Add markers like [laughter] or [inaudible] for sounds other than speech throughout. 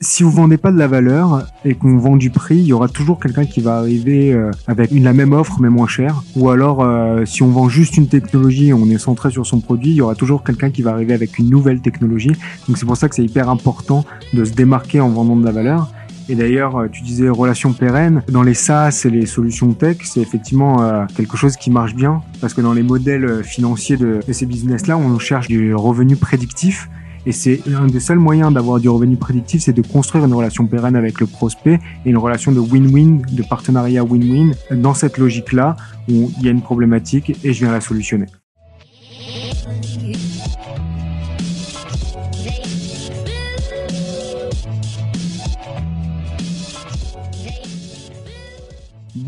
si vous vendez pas de la valeur et qu'on vend du prix, il y aura toujours quelqu'un qui va arriver euh, avec une, la même offre mais moins chère. Ou alors, euh, si on vend juste une technologie et on est centré sur son produit, il y aura toujours quelqu'un qui va arriver avec une nouvelle technologie. Donc c'est pour ça que c'est hyper important de se démarquer en vendant de la valeur. Et d'ailleurs, euh, tu disais relation pérenne. Dans les SaaS et les solutions tech, c'est effectivement quelque chose qui marche bien parce que dans les modèles financiers de ces business-là, on cherche du revenu prédictif. Et c'est un des seuls moyens d'avoir du revenu prédictif, c'est de construire une relation pérenne avec le prospect et une relation de win-win, de partenariat win-win. Dans cette logique-là, où il y a une problématique et je viens la solutionner.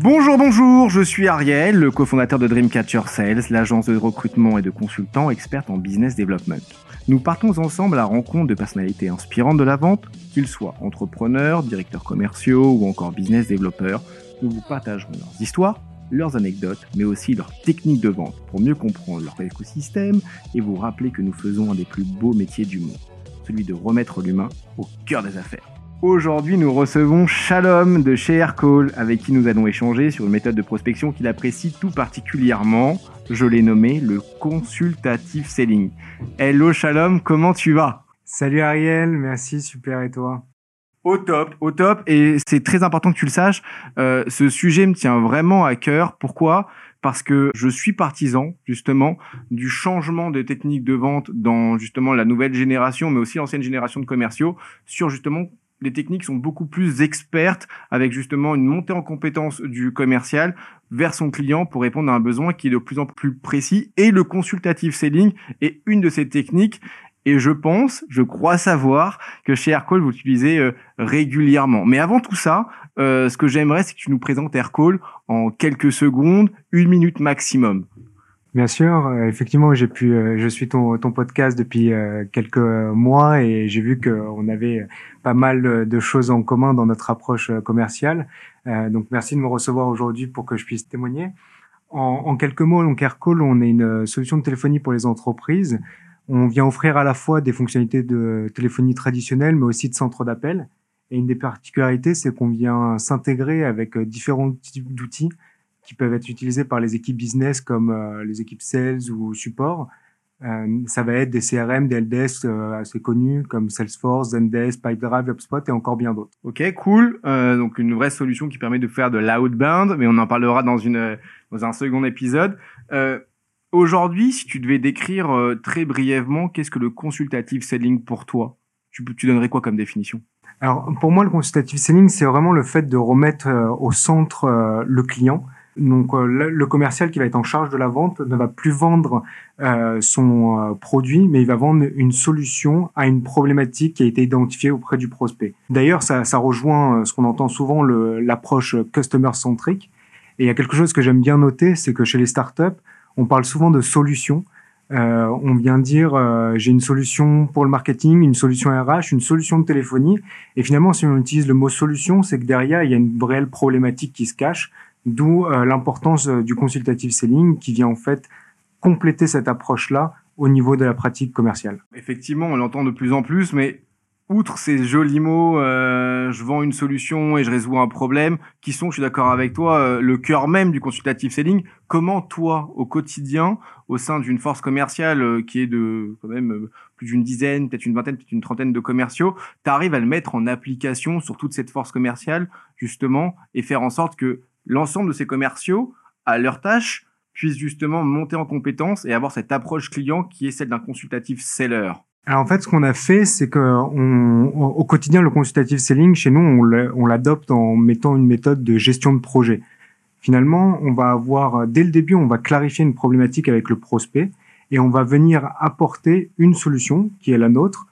Bonjour, bonjour, je suis Ariel, le cofondateur de Dreamcatcher Sales, l'agence de recrutement et de consultants experte en business development. Nous partons ensemble à la rencontre de personnalités inspirantes de la vente, qu'ils soient entrepreneurs, directeurs commerciaux ou encore business développeurs. Nous vous partagerons leurs histoires, leurs anecdotes, mais aussi leurs techniques de vente pour mieux comprendre leur écosystème et vous rappeler que nous faisons un des plus beaux métiers du monde, celui de remettre l'humain au cœur des affaires. Aujourd'hui, nous recevons Shalom de chez Aircall, avec qui nous allons échanger sur une méthode de prospection qu'il apprécie tout particulièrement. Je l'ai nommé le consultative selling. Hello Shalom, comment tu vas? Salut Ariel, merci, super et toi? Au top, au top. Et c'est très important que tu le saches. Euh, ce sujet me tient vraiment à cœur. Pourquoi? Parce que je suis partisan justement du changement de technique de vente dans justement la nouvelle génération, mais aussi l'ancienne génération de commerciaux, sur justement les techniques sont beaucoup plus expertes avec justement une montée en compétence du commercial vers son client pour répondre à un besoin qui est de plus en plus précis et le consultative selling est une de ces techniques et je pense, je crois savoir que chez Aircall, vous l'utilisez euh, régulièrement. Mais avant tout ça, euh, ce que j'aimerais, c'est que tu nous présentes Aircall en quelques secondes, une minute maximum. Bien sûr, euh, effectivement, j'ai pu, euh, je suis ton, ton podcast depuis euh, quelques mois et j'ai vu qu'on avait pas mal de choses en commun dans notre approche commerciale. donc, merci de me recevoir aujourd'hui pour que je puisse témoigner. En, en quelques mots, donc Aircall, on est une solution de téléphonie pour les entreprises. On vient offrir à la fois des fonctionnalités de téléphonie traditionnelle, mais aussi de centre d'appel. Et une des particularités, c'est qu'on vient s'intégrer avec différents types d'outils qui peuvent être utilisés par les équipes business comme euh, les équipes sales ou support. Euh, ça va être des CRM, des LDS euh, assez connus comme Salesforce, Zendesk, Pipedrive, HubSpot et encore bien d'autres. Ok, cool. donc une vraie solution qui permet de faire de l'outbound, mais on en parlera dans une dans un second épisode. Aujourd'hui, si tu devais décrire très brièvement, qu'est-ce que le consultative selling pour toi? Tu, tu donnerais quoi comme définition? Alors pour moi, le consultative selling, c'est vraiment le fait de remettre au centre le client donc euh, le commercial qui va être en charge de la vente ne va plus vendre euh, son euh, produit, mais il va vendre une solution à une problématique qui a été identifiée auprès du prospect. D'ailleurs, ça, rejoint ce qu'on entend souvent, l'approche customer-centric. Et il y a quelque chose que j'aime bien noter, c'est que chez les startups, on parle souvent de solutions. On vient dire j'ai une solution pour le marketing, une solution RH, une solution de téléphonie. Et finalement, si on utilise le mot solution, c'est que derrière, il y a une réelle problématique qui se cache. D'où euh, l'importance euh, du consultative selling qui vient en fait compléter cette approche-là au niveau de la pratique commerciale. Effectivement, on l'entend de plus en plus, mais outre ces jolis mots, euh, je vends une solution et je résous un problème, qui sont, je suis d'accord avec toi, le cœur même du consultative selling. Comment toi, au quotidien, au sein d'une force commerciale qui est de quand même plus d'une dizaine, peut-être une vingtaine, peut-être une trentaine de commerciaux, tu arrives à le mettre en application sur toute cette force commerciale, justement, et faire en sorte que l'ensemble de ces commerciaux, à leur tâche, puissent justement monter en compétence et avoir cette approche client qui est celle d'un consultatif seller alors en fait, ce qu'on a fait, c'est que au quotidien, le consultative selling, chez nous, on l'adopte en mettant une méthode de gestion de projet. Finalement, on va avoir, dès le début, on va clarifier une problématique avec le prospect et on va venir apporter une solution, qui est la nôtre,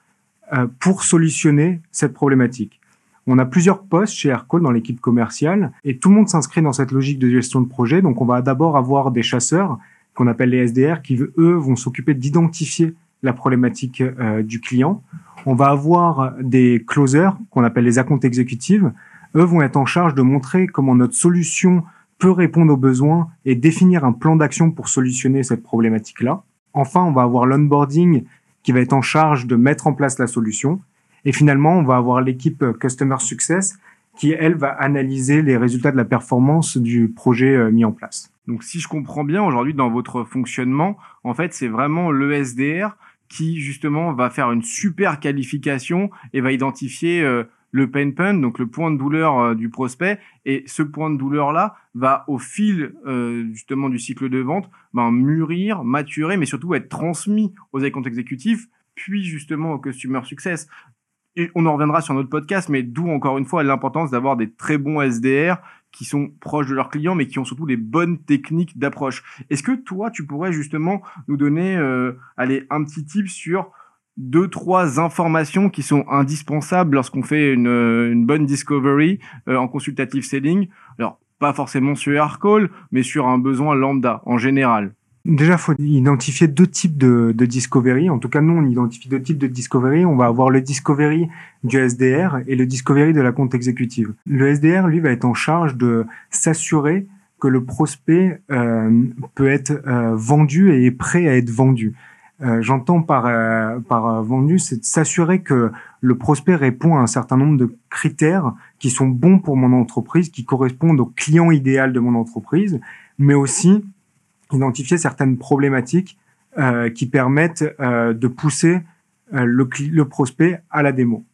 euh, pour solutionner cette problématique. On a plusieurs postes chez Aircall dans l'équipe commerciale et tout le monde s'inscrit dans cette logique de gestion de projet. Donc on va d'abord avoir des chasseurs qu'on appelle les SDR qui eux vont s'occuper d'identifier la problématique euh, du client. On va avoir des closers qu'on appelle les accounts exécutives. Eux vont être en charge de montrer comment notre solution peut répondre aux besoins et définir un plan d'action pour solutionner cette problématique-là. Enfin, on va avoir l'onboarding qui va être en charge de mettre en place la solution Et finalement, on va avoir l'équipe Customer Success qui, elle, va analyser les résultats de la performance du projet euh, mis en place. Donc, si je comprends bien, aujourd'hui, dans votre fonctionnement, en fait, c'est vraiment le SDR qui, justement, va faire une super qualification et va identifier euh, le pain point, donc le point de douleur euh, du prospect. Et ce point de douleur-là va, au fil, justement, du cycle de vente, ben, mûrir, maturer, mais surtout être transmis aux comptes exécutifs puis justement au customer success et on en reviendra sur notre podcast, mais d'où encore une fois l'importance d'avoir des très bons SDR qui sont proches de leurs clients, mais qui ont surtout les bonnes techniques d'approche. Est-ce que toi, tu pourrais justement nous donner, euh, allez, un petit tip sur deux, trois informations qui sont indispensables lorsqu'on fait une, une, bonne discovery euh, en consultative selling? Alors, pas forcément sur Aircall, mais sur un besoin lambda en général. Déjà, faut identifier deux types de, de, discovery. En tout cas, nous, on identifie deux types de discovery. On va avoir le discovery du SDR et le discovery de la compte exécutive. Le SDR, lui, va être en charge de s'assurer que le prospect euh, peut être euh, vendu et est prêt à être vendu. Euh, J'entends par, euh, par vendu, c'est de s'assurer que le prospect répond à un certain nombre de critères qui sont bons pour mon entreprise, qui correspondent au client idéal de mon entreprise, mais aussi identifier certaines problématiques euh, qui permettent euh, de pousser euh, le, le, prospect à la démo.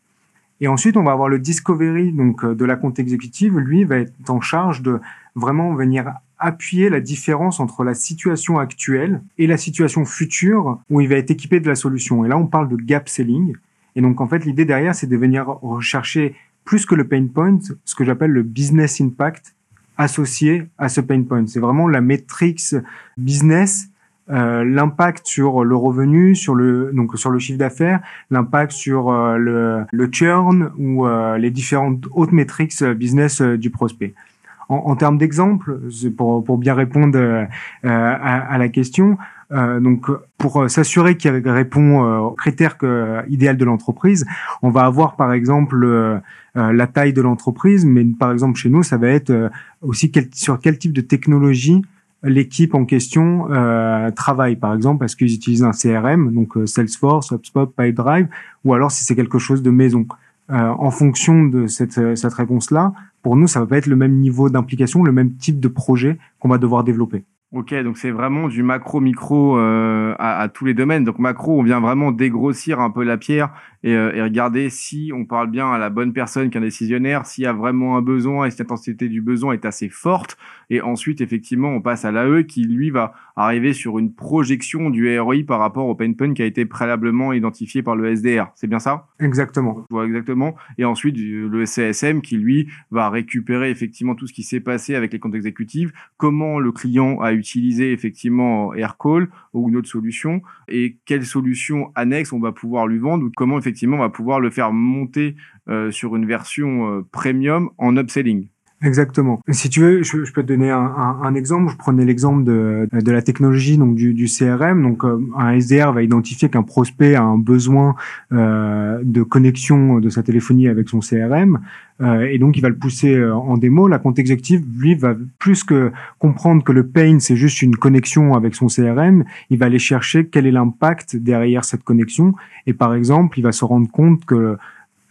Et ensuite, on va avoir le discovery donc de la compte exécutive. Lui va être en charge de vraiment venir appuyer la différence entre la situation actuelle et la situation future où il va être équipé de la solution. Et là, on parle de gap selling. Et donc, en fait, l'idée derrière, c'est de venir rechercher plus que le pain point, ce que j'appelle le business impact associé à ce pain point. C'est vraiment la métrique business, euh, l'impact sur le revenu, sur le donc sur le chiffre d'affaires, l'impact sur euh, le, le churn ou euh, les différentes autres métriques business euh, du prospect. En, en termes d'exemple, pour, pour bien répondre euh, à, à, la question, euh, donc, pour s'assurer qu'il répond aux critères que, idéal de l'entreprise, on va avoir par exemple euh, la taille de l'entreprise, mais par exemple chez nous, ça va être euh, aussi sur quel type de technologie l'équipe en question euh, travaille. Par exemple, est-ce qu'ils utilisent un CRM, donc euh, Salesforce, HubSpot, PipeDrive, ou alors si c'est quelque chose de maison. en fonction de cette, cette réponse-là, pour nous, ça va pas être le même niveau d'implication, le même type de projet qu'on va devoir développer. Ok, donc c'est vraiment du macro-micro euh, à, à, tous les domaines. Donc macro, on vient vraiment dégrossir un peu la pierre et, euh, et, regarder si on parle bien à la bonne personne qu'un décisionnaire, s'il y a vraiment un besoin et si l'intensité du besoin est assez forte. Et ensuite, effectivement, on passe à l'AE qui, lui, va arriver sur une projection du ROI par rapport au pain point qui a été préalablement identifié par le SDR. C'est bien ça? Exactement. Voilà, exactement. Et ensuite, le CSM qui, lui, va récupérer effectivement tout ce qui s'est passé avec les comptes exécutifs, comment le client a utilisé effectivement Aircall ou une autre solution et quelle solution annexe on va pouvoir lui vendre ou comment effectivement effectivement, on va pouvoir le faire monter euh, sur une version euh, premium en upselling. Exactement. Si tu veux, je, peux te donner un, un, un exemple. Je prenais l'exemple de, de la technologie, donc du, du CRM. Donc, euh, un SDR va identifier qu'un prospect a un besoin euh, de connexion de sa téléphonie avec son CRM, euh, et donc il va le pousser euh, en démo. La compte exécutive, lui, va plus que comprendre que le pain c'est juste une connexion avec son CRM, il va aller chercher quel est l'impact derrière cette connexion. Et par exemple, il va se rendre compte que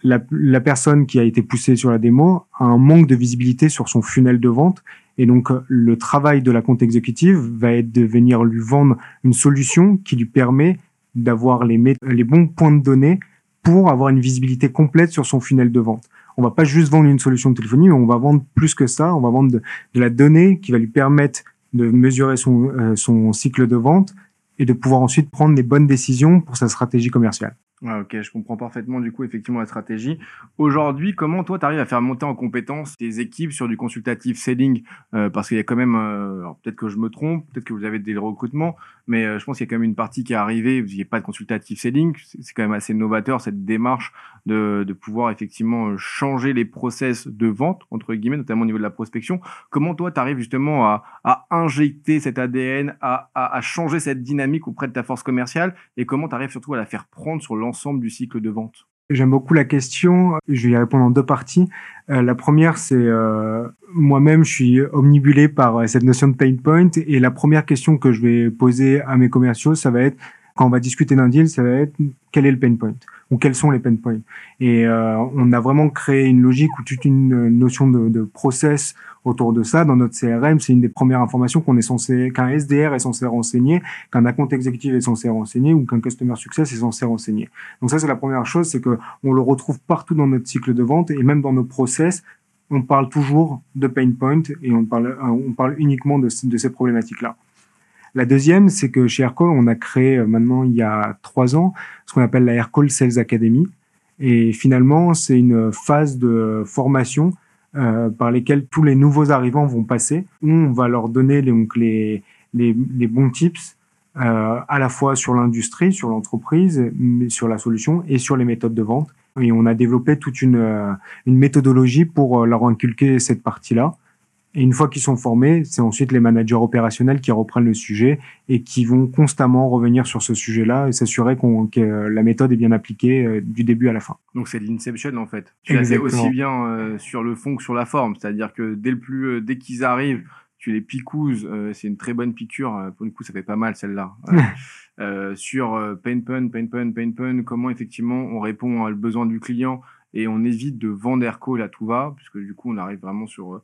la, personne qui a été poussée sur la démo a un manque de visibilité sur son funnel de vente. Et donc, le travail de la compte exécutive va être de venir lui vendre une solution qui lui permet d'avoir les, bons points de données pour avoir une visibilité complète sur son funnel de vente. On va pas juste vendre une solution de téléphonie, mais on va vendre plus que ça. On va vendre de, de la donnée qui va lui permettre de mesurer son, euh, son cycle de vente et de pouvoir ensuite prendre les bonnes décisions pour sa stratégie commerciale. Ok, je comprends parfaitement du coup effectivement la stratégie. Aujourd'hui, comment toi tu arrives à faire monter en compétence tes équipes sur du consultatif selling? Euh, Parce qu'il y a quand même, euh, peut-être que je me trompe, peut-être que vous avez des recrutements, mais euh, je pense qu'il y a quand même une partie qui est arrivée. Vous n'avez pas de consultatif selling, c'est quand même assez novateur cette démarche de, pouvoir effectivement changer les process de vente entre guillemets, notamment au niveau de la prospection. Comment toi tu arrives justement à, injecter cet ADN, à, à changer cette dynamique auprès de ta force commerciale, et comment tu arrives surtout à la faire prendre sur l'ensemble du cycle de vente J'aime beaucoup la question. Je vais y répondre en deux parties. Euh, la première, c'est euh, moi-même, je suis omnibulé par cette notion de pain point. Et la première question que je vais poser à mes commerciaux, ça va être Quand on va discuter d'un deal, ça va être quel est le pain point ou quels sont les pain points. Et euh, on a vraiment créé une logique ou toute une notion de, de process autour de ça. Dans notre CRM, c'est une des premières informations qu'on est censé, qu'un SDR est censé renseigner, qu'un account exécutif est censé renseigner ou qu'un customer success est censé renseigner. Donc ça, c'est la première chose, c'est que on le retrouve partout dans notre cycle de vente et même dans nos process. On parle toujours de pain point et on parle, on parle uniquement de, de ces problématiques-là. La deuxième, c'est que chez Aircall, on a créé euh, maintenant il y a trois ans ce qu'on appelle la Aircall Sales Academy. Et finalement, c'est une phase de formation euh, par lesquelles tous les nouveaux arrivants vont passer, on va leur donner donc, les, les, les bons tips euh, à la fois sur l'industrie, sur l'entreprise, sur la solution et sur les méthodes de vente. Et on a développé toute une, une méthodologie pour leur inculquer cette partie-là. Et une fois qu'ils sont formés, c'est ensuite les managers opérationnels qui reprennent le sujet et qui vont constamment revenir sur ce sujet-là et s'assurer qu'on, que la méthode est bien appliquée euh, du début à la fin. Donc c'est de l'inception en fait. Tu l'as aussi bien euh, sur le fond que sur la forme. C'est-à-dire que dès le plus, euh, dès qu'ils arrivent, tu les picouses. c'est une très bonne piqûre. pour le coup, ça fait pas mal celle-là. [laughs] sur pain pun, pain pun, pain pun, comment effectivement on répond au besoin du client et on évite de vendre air call à tout va, puisque du coup on arrive vraiment sur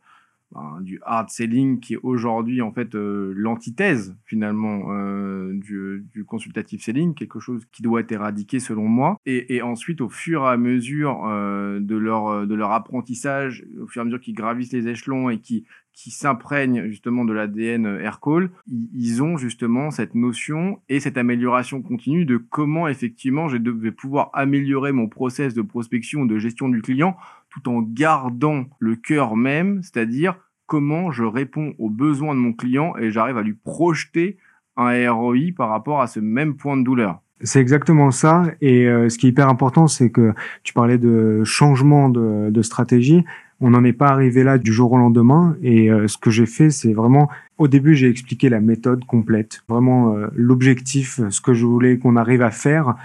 du hard selling qui est aujourd'hui en fait euh, l'antithèse finalement euh, du, du, consultative selling, quelque chose qui doit être éradiqué selon moi. Et, et ensuite, au fur et à mesure euh, de leur de leur apprentissage, au fur et à mesure qu'ils gravissent les échelons et qui qui s'imprègnent justement de l'ADN Aircall, ils ont justement cette notion et cette amélioration continue de comment effectivement je vais pouvoir améliorer mon process de prospection, de gestion du client tout en gardant le cœur même, c'est-à-dire comment je réponds aux besoins de mon client et j'arrive à lui projeter un ROI par rapport à ce même point de douleur. C'est exactement ça. Et euh, ce qui est hyper important, c'est que tu parlais de changement de, stratégie. On n'en est pas arrivé là du jour au lendemain. Et euh, ce que j'ai fait, c'est vraiment, au début, j'ai expliqué la méthode complète, vraiment euh, l'objectif, ce que je voulais qu'on arrive à faire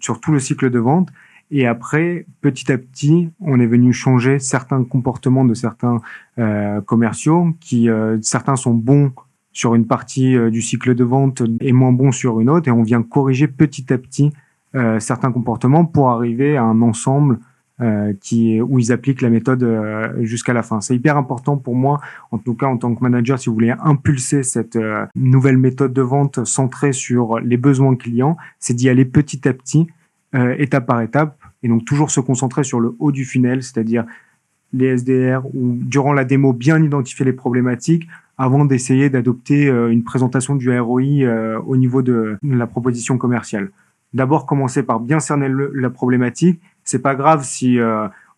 sur tout le cycle de vente. Et après, petit à petit, on est venu changer certains comportements de certains euh, commerciaux, qui euh, certains sont bons sur une partie euh, du cycle de vente et moins bons sur une autre, et on vient corriger petit à petit euh, certains comportements pour arriver à un ensemble qui où ils appliquent la méthode jusqu'à la fin. C'est hyper important pour moi, en tout cas en tant que manager, si vous voulez impulser cette nouvelle méthode de vente centrée sur les besoins clients, c'est d'y aller petit à petit euh, étape par étape, et donc toujours se concentrer sur le haut du funnel, c'est-à-dire les SDR, ou durant la démo, bien identifier les problématiques avant d'essayer d'adopter euh, une présentation du ROI euh, au niveau de la proposition commerciale. D'abord, commencer par bien cerner la problématique. C'est pas grave si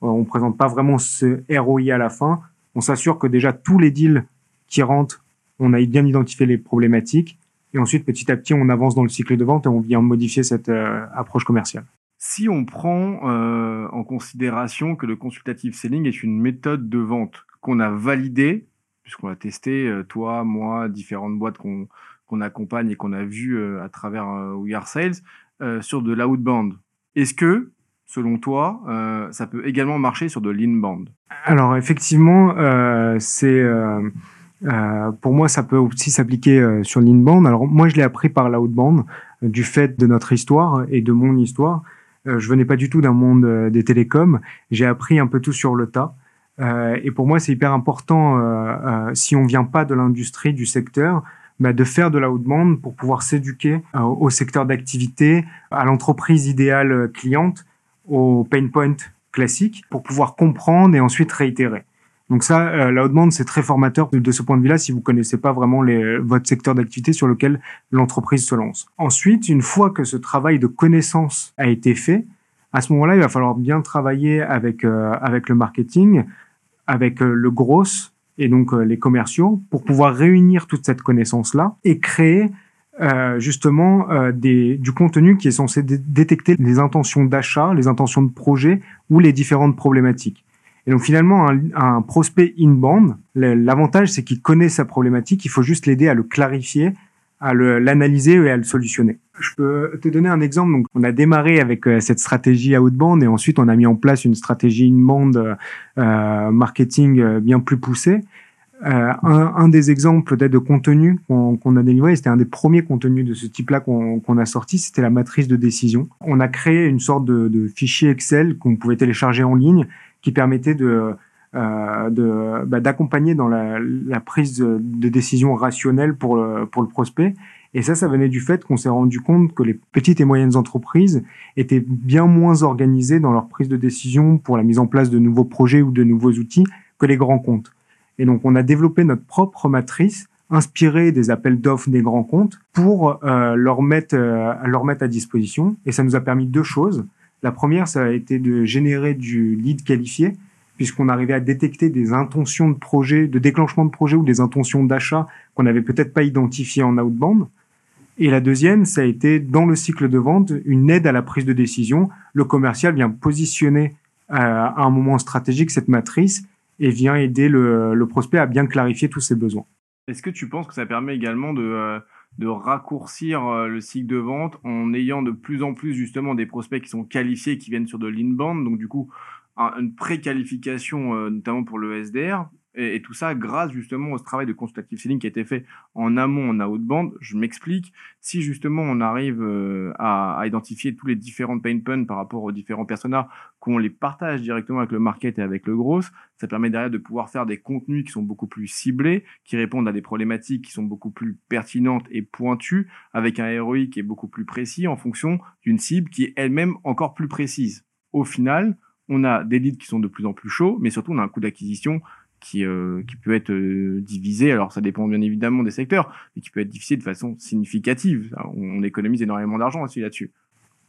on présente pas vraiment ce ROI à la fin. On s'assure que déjà tous les deals qui rentrent, on a bien identifié les problématiques et ensuite, petit à petit, on avance dans le cycle de vente et on vient modifier cette euh, approche commerciale. Si on prend euh, en considération que le consultative selling est une méthode de vente qu'on a validée, puisqu'on a testé, euh, toi, moi, différentes boîtes qu'on accompagne et qu'on a vues à travers We Are Sales, sur de l'outbound, est-ce que, selon toi, ça peut également marcher sur de l'inbound? Alors, effectivement, c'est euh, pour moi, ça peut aussi s'appliquer euh, sur l'inbound. Alors moi, je l'ai appris par l'outbound euh, du fait de notre histoire et de mon histoire. Euh, je venais pas du tout d'un monde euh, des télécoms. J'ai appris un peu tout sur le tas. et pour moi, c'est hyper important si on vient pas de l'industrie du secteur. Bah, de faire de l'outbound pour pouvoir s'éduquer au secteur d'activité, à l'entreprise idéale cliente, au pain point classique, pour pouvoir comprendre et ensuite réitérer. Donc ça, euh, la haute demande, c'est très formateur de, ce point de vue-là si vous connaissez pas vraiment les, votre secteur d'activité sur lequel l'entreprise se lance. Ensuite, une fois que ce travail de connaissance a été fait, à ce moment-là, il va falloir bien travailler avec euh, avec le marketing, avec euh, le gros et donc euh, les commerciaux pour pouvoir réunir toute cette connaissance-là et créer justement des, du contenu qui est censé détecter les intentions d'achat, les intentions de projet ou les différentes problématiques. Et donc finalement, un, un prospect inbound, l'avantage c'est qu'il connaît sa problématique, il faut juste l'aider à le clarifier, à l'analyser et à le solutionner. Je peux te donner un exemple. Donc, on a démarré avec euh, cette stratégie outbound et ensuite on a mis en place une stratégie inbound euh, marketing euh, bien plus poussée. Euh, un, un, des exemples peut-être de contenu qu'on a délivré, c'était un des premiers contenus de ce type-là qu'on a sorti, c'était la matrice de décision. On a créé une sorte de, de fichier Excel qu'on pouvait télécharger en ligne qui permettait de euh, bah, d'accompagner dans la, la, prise de décision rationnelle pour le, pour le prospect. Et ça, ça venait du fait qu'on s'est rendu compte que les petites et moyennes entreprises étaient bien moins organisées dans leur prise de décision pour la mise en place de nouveaux projets ou de nouveaux outils que les grands comptes. Et donc, on a développé notre propre matrice inspirée des appels d'offres des grands comptes pour euh, leur mettre euh, leur mettre à disposition. Et ça nous a permis deux choses. La première, ça a été de générer du lead qualifié, puisqu'on arrivait à détecter des intentions de projet, de déclenchement de projet ou des intentions d'achat qu'on n'avait peut-être pas identifiées en outbound. Et la deuxième, ça a été dans le cycle de vente une aide à la prise de décision. Le commercial vient positionner euh, à un moment stratégique cette matrice et vient aider le, prospect à bien clarifier tous ses besoins. Est-ce que tu penses que ça permet également de, euh, de raccourcir euh, le cycle de vente en ayant de plus en plus justement des prospects qui sont qualifiés, qui viennent sur de l'inbound, donc du coup une préqualification notamment pour le SDR, et, tout ça grâce justement au travail de consultative selling qui a été fait en amont, en outbound. Je m'explique. Si justement on arrive euh, à, identifier tous les différents pain points par rapport aux différents personnages, qu'on les partage directement avec le market et avec le gros, ça permet derrière de pouvoir faire des contenus qui sont beaucoup plus ciblés, qui répondent à des problématiques qui sont beaucoup plus pertinentes et pointues, avec un ROI qui est beaucoup plus précis en fonction d'une cible qui est elle-même encore plus précise. Au final, on a des leads qui sont de plus en plus chauds, mais surtout on a un coût d'acquisition qui, euh, qui peut être euh, divisé. Alors ça dépend bien évidemment des secteurs, mais qui peut être divisé de façon significative. On, économise énormément d'argent aussi là-dessus.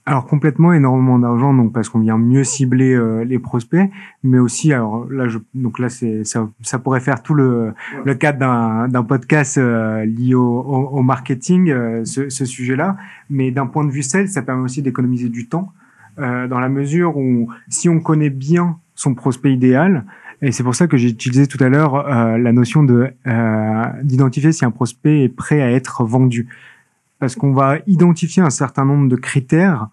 Alors complètement énormément d'argent donc parce qu'on vient mieux cibler euh, les prospects, mais aussi alors là je, donc là c'est ça, ça pourrait faire tout le, le cadre d'un d'un podcast lié au, au, marketing ce, ce sujet-là, mais d'un point de vue sales ça permet aussi d'économiser du temps dans la mesure où si on connaît bien son prospect idéal, et c'est pour ça que j'ai utilisé tout à l'heure euh, la notion de euh, d'identifier si un prospect est prêt à être vendu, parce qu'on va identifier un certain nombre de critères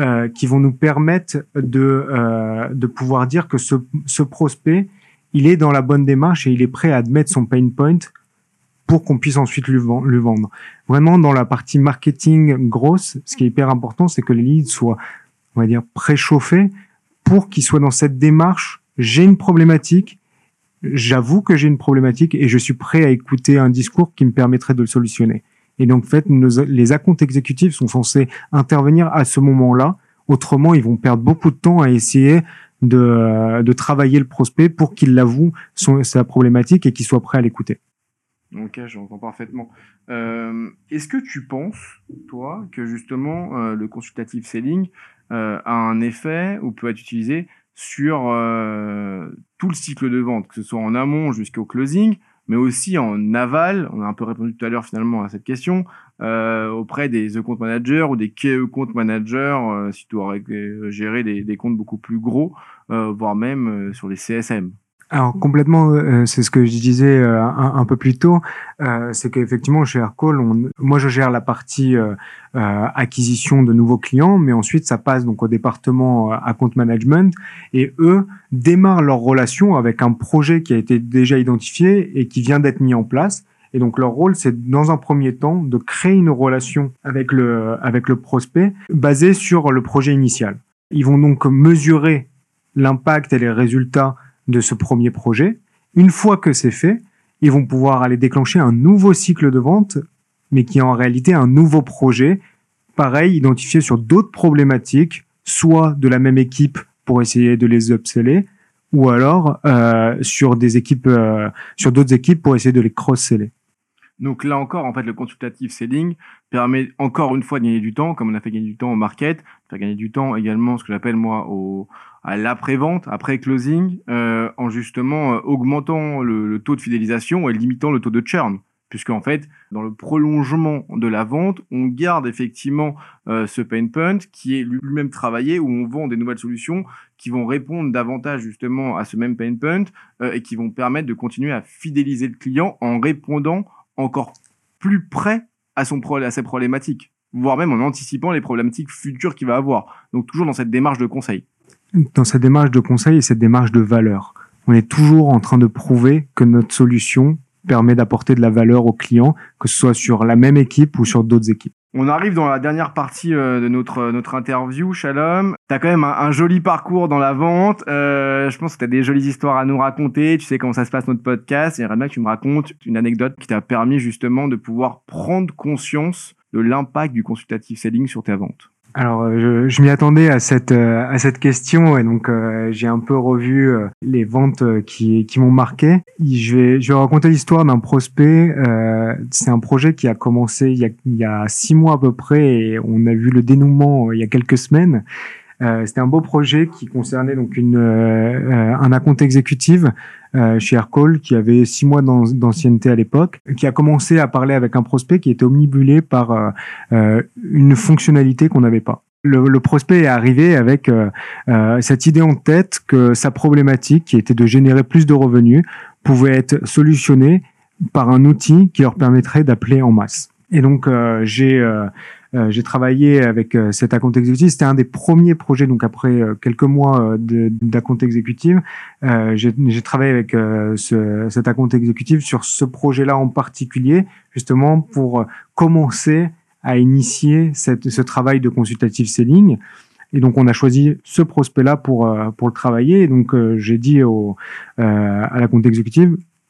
euh, qui vont nous permettre de euh, de pouvoir dire que ce, ce prospect il est dans la bonne démarche et il est prêt à admettre son pain point pour qu'on puisse ensuite lui, vendre. Vraiment dans la partie marketing grosse, ce qui est hyper important, c'est que les leads soient, on va dire, préchauffés pour qu'ils soient dans cette démarche j'ai une problématique, j'avoue que j'ai une problématique et je suis prêt à écouter un discours qui me permettrait de le solutionner. Et donc, en fait, les acomptes exécutifs sont censés intervenir à ce moment-là. Autrement, ils vont perdre beaucoup de temps à essayer de, de travailler le prospect pour qu'il l'avoue sa problématique et qu'il soit prêt à l'écouter. Ok, j'entends parfaitement. Euh, Est-ce que tu penses, toi, que justement euh, le consultative selling euh, a un effet ou peut être utilisé sur euh, tout le cycle de vente, que ce soit en amont jusqu'au closing, mais aussi en aval. On a un peu répondu tout à l'heure finalement à cette question euh, auprès des compte managers ou des key compte managers, euh, si tu dois gérer des, des, comptes beaucoup plus gros, euh, voire même sur les CSM. Alors complètement, euh, c'est ce que je disais euh, un, peu plus tôt, euh, c'est qu'effectivement chez Aircall, on, moi je gère la partie acquisition de nouveaux clients, mais ensuite ça passe donc au département account management et eux démarrent leur relation avec un projet qui a été déjà identifié et qui vient d'être mis en place. Et donc leur rôle, c'est dans un premier temps de créer une relation avec le avec le prospect basée sur le projet initial. Ils vont donc mesurer l'impact et les résultats de ce premier projet. Une fois que c'est fait, ils vont pouvoir aller déclencher un nouveau cycle de vente, mais qui est en réalité un nouveau projet, pareil, identifié sur d'autres problématiques, soit de la même équipe pour essayer de les upseller, ou alors euh, sur des équipes, euh, sur d'autres équipes pour essayer de les cross-seller. Donc là encore, en fait, le consultative selling permet encore une fois de gagner du temps, comme on a fait gagner du temps au market, faire gagner du temps également, ce que j'appelle moi à l'après-vente, après closing, euh, en justement euh, augmentant le, taux de fidélisation et limitant le taux de churn. Puisqu'en fait, dans le prolongement de la vente, on garde effectivement euh, ce pain point qui est lui-même travaillé, où on vend des nouvelles solutions qui vont répondre davantage justement à ce même pain point et qui vont permettre de continuer à fidéliser le client en répondant encore plus près à, son à ses problématiques, voire même en anticipant les problématiques futures qu'il va avoir. Donc toujours dans cette démarche de conseil dans cette démarche de conseil et cette démarche de valeur. On est toujours en train de prouver que notre solution permet d'apporter de la valeur aux clients, que ce soit sur la même équipe ou sur d'autres équipes. On arrive dans la dernière partie euh, de notre notre interview, Shalom. T'as quand même un, joli parcours dans la vente. Euh, je pense que t'as des jolies histoires à nous raconter. Tu sais comment ça se passe notre podcast. J'aimerais bien que tu me racontes une anecdote qui t'a permis justement de pouvoir prendre conscience de l'impact du consultative selling sur ta vente. Alors, euh, je, je m'y attendais à cette euh, à cette question et donc euh, j'ai un peu revu les ventes qui qui m'ont marqué. Je vais je vais raconter l'histoire d'un prospect. c'est un projet qui a commencé il y a il y a six mois à peu près et on a vu le dénouement il y a quelques semaines. C'était un beau projet qui concernait donc une un acompte exécutif euh, chez Aircall, qui avait six mois d'ancienneté à l'époque, qui a commencé à parler avec un prospect qui était omnibulé par euh, euh, une fonctionnalité qu'on n'avait pas. Le, le, prospect est arrivé avec cette idée en tête que sa problématique, qui était de générer plus de revenus, pouvait être solutionnée par un outil qui leur permettrait d'appeler en masse. Et donc j'ai euh, j'ai travaillé avec euh, cet account exécutif. C'était un des premiers projets, donc après euh, quelques mois d'account exécutif, j'ai travaillé avec ce, cet account exécutif sur ce projet-là en particulier, justement pour commencer à initier cette, ce travail de consultative selling. Et donc on a choisi ce prospect-là pour pour le travailler. Et donc j'ai dit au à la compte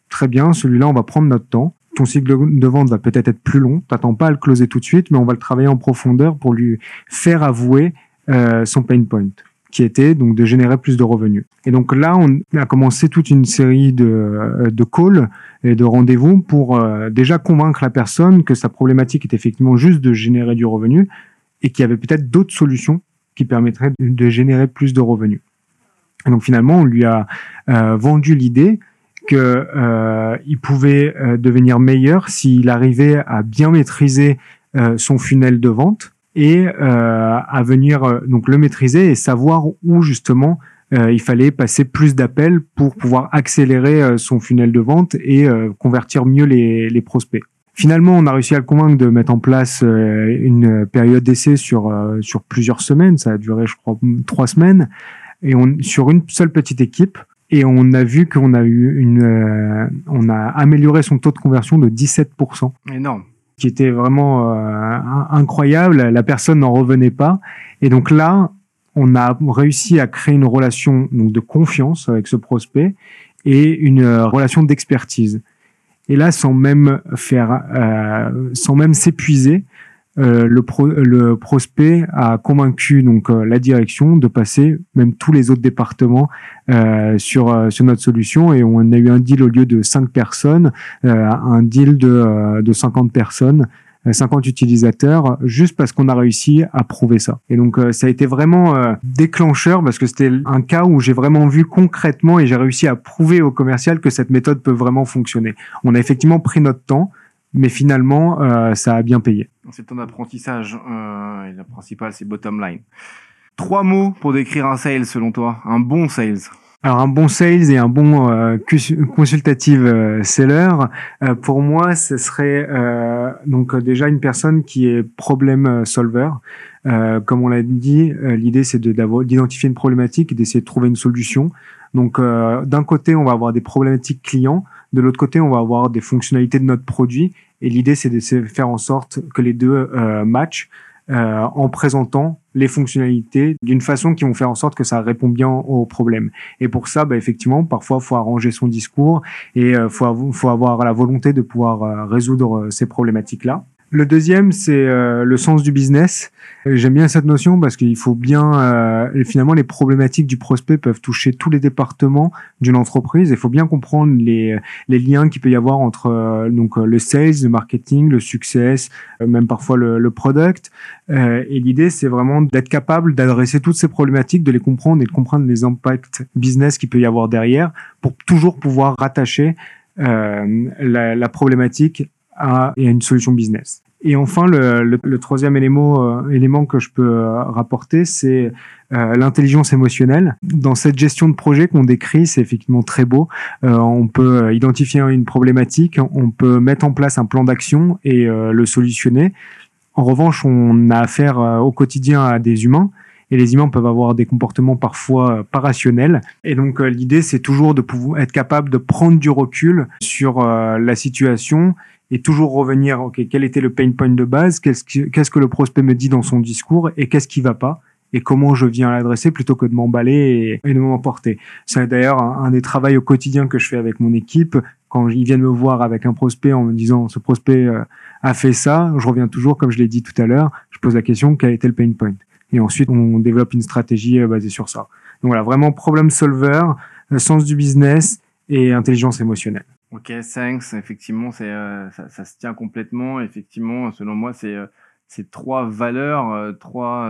très bien, celui-là on va prendre notre temps ton cycle de vente va peut-être être plus long. T'attends pas à le closer tout de suite, mais on va le travailler en profondeur pour lui faire avouer euh, son pain point, qui était donc de générer plus de revenus. Et donc là, on a commencé toute une série de, euh, calls et de rendez-vous pour euh, déjà convaincre la personne que sa problématique est effectivement juste de générer du revenu et qu'il y avait peut-être d'autres solutions qui permettraient de, générer plus de revenus. Et donc finalement, on lui a vendu l'idée qu'il euh, pouvait euh, devenir meilleur s'il arrivait à bien maîtriser euh, son funnel de vente et euh, à venir donc le maîtriser et savoir où justement il fallait passer plus d'appels pour pouvoir accélérer son funnel de vente et convertir mieux les, les, prospects. Finalement, on a réussi à le convaincre de mettre en place une période d'essai sur sur plusieurs semaines. Ça a duré, je crois, trois semaines. Et on, sur une seule petite équipe, et on a vu qu'on a eu une, euh, on a amélioré son taux de conversion de 17%. Énorme. Qui était vraiment euh, incroyable. La personne n'en revenait pas. Et donc là, on a réussi à créer une relation donc de confiance avec ce prospect et une euh, relation d'expertise. Et là, sans même faire, sans même s'épuiser, euh, le, le, prospect a convaincu donc euh, la direction de passer même tous les autres départements euh, sur euh, sur notre solution et on a eu un deal au lieu de 5 personnes, un deal de, de 50 personnes. 50 utilisateurs juste parce qu'on a réussi à prouver ça. Et donc ça a été vraiment déclencheur parce que c'était un cas où j'ai vraiment vu concrètement et j'ai réussi à prouver au commercial que cette méthode peut vraiment fonctionner. On a effectivement pris notre temps, mais finalement, euh, ça a bien payé. C'est ton apprentissage. Euh, et le principal, c'est bottom line. Trois mots pour décrire un sales selon toi. Un bon sales. Alors un bon sales et un bon euh, consultative euh, seller, euh, pour moi, ce serait euh, donc déjà une personne qui est problème solver. comme on l'a dit, l'idée c'est d'identifier une problématique et d'essayer de trouver une solution. Donc d'un côté, on va avoir des problématiques clients, de l'autre côté, on va avoir des fonctionnalités de notre produit. Et l'idée, c'est de faire en sorte que les deux euh, matchent euh, en présentant les fonctionnalités d'une façon qui vont faire en sorte que ça répond bien aux problèmes. Et pour ça, bah, effectivement, parfois, faut arranger son discours et euh, faut, faut avoir la volonté de pouvoir euh, résoudre ces problématiques-là. Le deuxième, c'est euh, le sens du business. J'aime bien cette notion parce qu'il faut bien, euh, finalement, les problématiques du prospect peuvent toucher tous les départements d'une entreprise. Il faut bien comprendre les, les liens qu'il peut y avoir entre euh, donc le sales, le marketing, le success, même parfois le, le product. et l'idée, c'est vraiment d'être capable d'adresser toutes ces problématiques, de les comprendre et de comprendre les impacts business qu'il peut y avoir derrière pour toujours pouvoir rattacher la, la problématique à, à une solution business. Et enfin, le, troisième élément, euh, élément que je peux euh, rapporter, c'est euh, l'intelligence émotionnelle. Dans cette gestion de projet qu'on décrit, c'est effectivement très beau. on peut identifier une problématique, on peut mettre en place un plan d'action et le solutionner. En revanche, on a affaire au quotidien à des humains et les humains peuvent avoir des comportements parfois pas rationnels. Et donc l'idée, c'est toujours de pouvoir être capable de prendre du recul sur la situation et toujours revenir, ok, quel était le pain point de base, qu'est-ce que, le prospect me dit dans son discours et qu'est-ce qui va pas et comment je viens l'adresser plutôt que de m'emballer et, de m'emporter. C'est d'ailleurs un, des travaux au quotidien que je fais avec mon équipe. Quand ils viennent me voir avec un prospect en me disant ce prospect euh, a fait ça, je reviens toujours, comme je l'ai dit tout à l'heure, je pose la question quel était le pain point? Et ensuite, on développe une stratégie euh, basée sur ça. Donc voilà, vraiment problem solver, euh, sens du business et intelligence émotionnelle. Ok, thanks. Effectivement, euh, ça, se tient complètement. Effectivement, selon moi, c'est euh, trois valeurs, euh, trois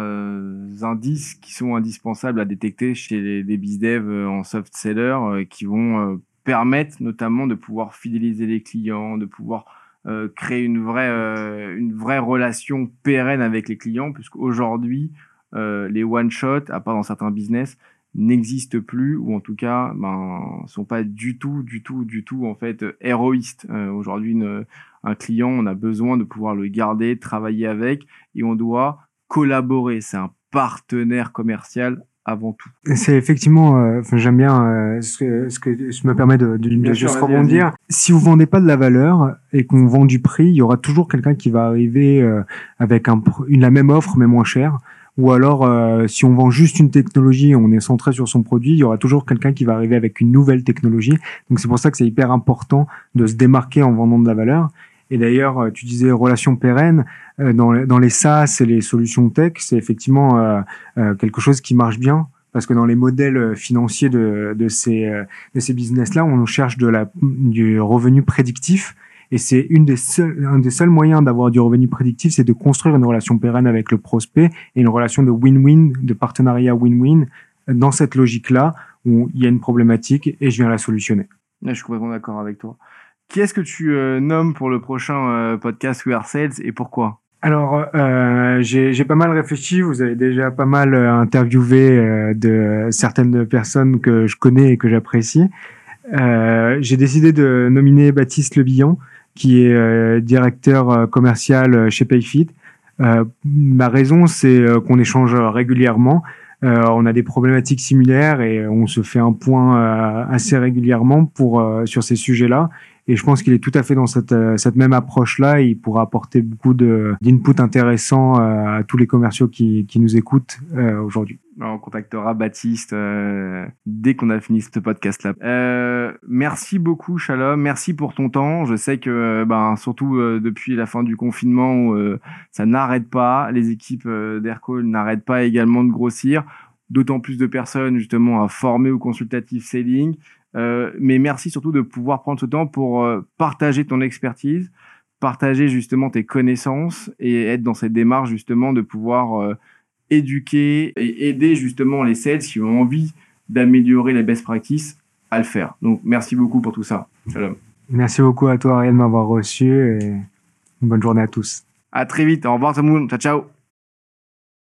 indices qui sont indispensables à détecter chez les, les bizdev en soft seller, qui vont permettre notamment de pouvoir fidéliser les clients, de pouvoir créer une vraie une vraie relation pérenne avec les clients, puisqu'aujourd'hui les one shot, à part dans certains business, n'existent plus ou en tout cas ben sont pas du tout du tout du tout en fait héroïstes. Euh, aujourd'hui un client on a besoin de pouvoir le garder travailler avec et on doit collaborer. C'est un partenaire commercial avant tout. C'est effectivement euh, j'aime bien euh, ce, que, ce que je me permet de, de, juste rebondir. si vous vendez pas de la valeur et qu'on vend du prix il y aura toujours quelqu'un qui va arriver avec un, une, la même offre mais moins chère ou alors, euh, si on vend juste une technologie, on est centré sur son produit, il y aura toujours quelqu'un qui va arriver avec une nouvelle technologie. Donc c'est pour ça que c'est hyper important de se démarquer en vendant de la valeur. Et d'ailleurs, euh, tu disais relation pérenne euh, dans, les, dans les SaaS et les solutions tech, c'est effectivement quelque chose qui marche bien parce que dans les modèles financiers de, de ces, de ces business-là, on cherche de la, du revenu prédictif et c'est une des un des seuls moyens d'avoir du revenu prédictif, c'est de construire une relation pérenne avec le prospect et une relation de win-win, de partenariat win-win dans cette logique-là où il y a une problématique et je viens la solutionner. je suis complètement d'accord avec toi. Qui est-ce que tu euh, nommes pour le prochain euh, podcast We Are Sales et pourquoi? Alors, euh, j'ai pas mal réfléchi. Vous avez déjà pas mal euh, interviewé de certaines personnes que je connais et que j'apprécie. j'ai décidé de nominer Baptiste Lebillon, qui est euh, directeur euh, commercial euh, chez Payfit. ma raison, c'est qu'on échange régulièrement. on a des problématiques similaires et on se fait un point assez régulièrement pour sur ces sujets-là. Et je pense qu'il est tout à fait dans cette, cette même approche-là. Il pourra apporter beaucoup d'input intéressants à tous les commerciaux qui, nous écoutent aujourd'hui. On contactera Baptiste euh, dès qu'on a fini ce podcast-là. Euh, merci beaucoup, Shalom. Merci pour ton temps. Je sais que, euh, ben, surtout depuis la fin du confinement, ça n'arrête pas. Les équipes d'Aircall n'arrêtent pas également de grossir. D'autant plus de personnes justement à former au consultatif selling. Mais merci surtout de pouvoir prendre ce temps pour partager ton expertise, partager justement tes connaissances et être dans cette démarche justement de pouvoir éduquer et aider justement les sales qui ont envie d'améliorer les best practices à le faire. Donc merci beaucoup pour tout ça. Shalom. Merci beaucoup à toi Ariel de m'avoir reçu et une bonne journée à tous. À très vite. Au revoir tout le monde. Ciao ciao.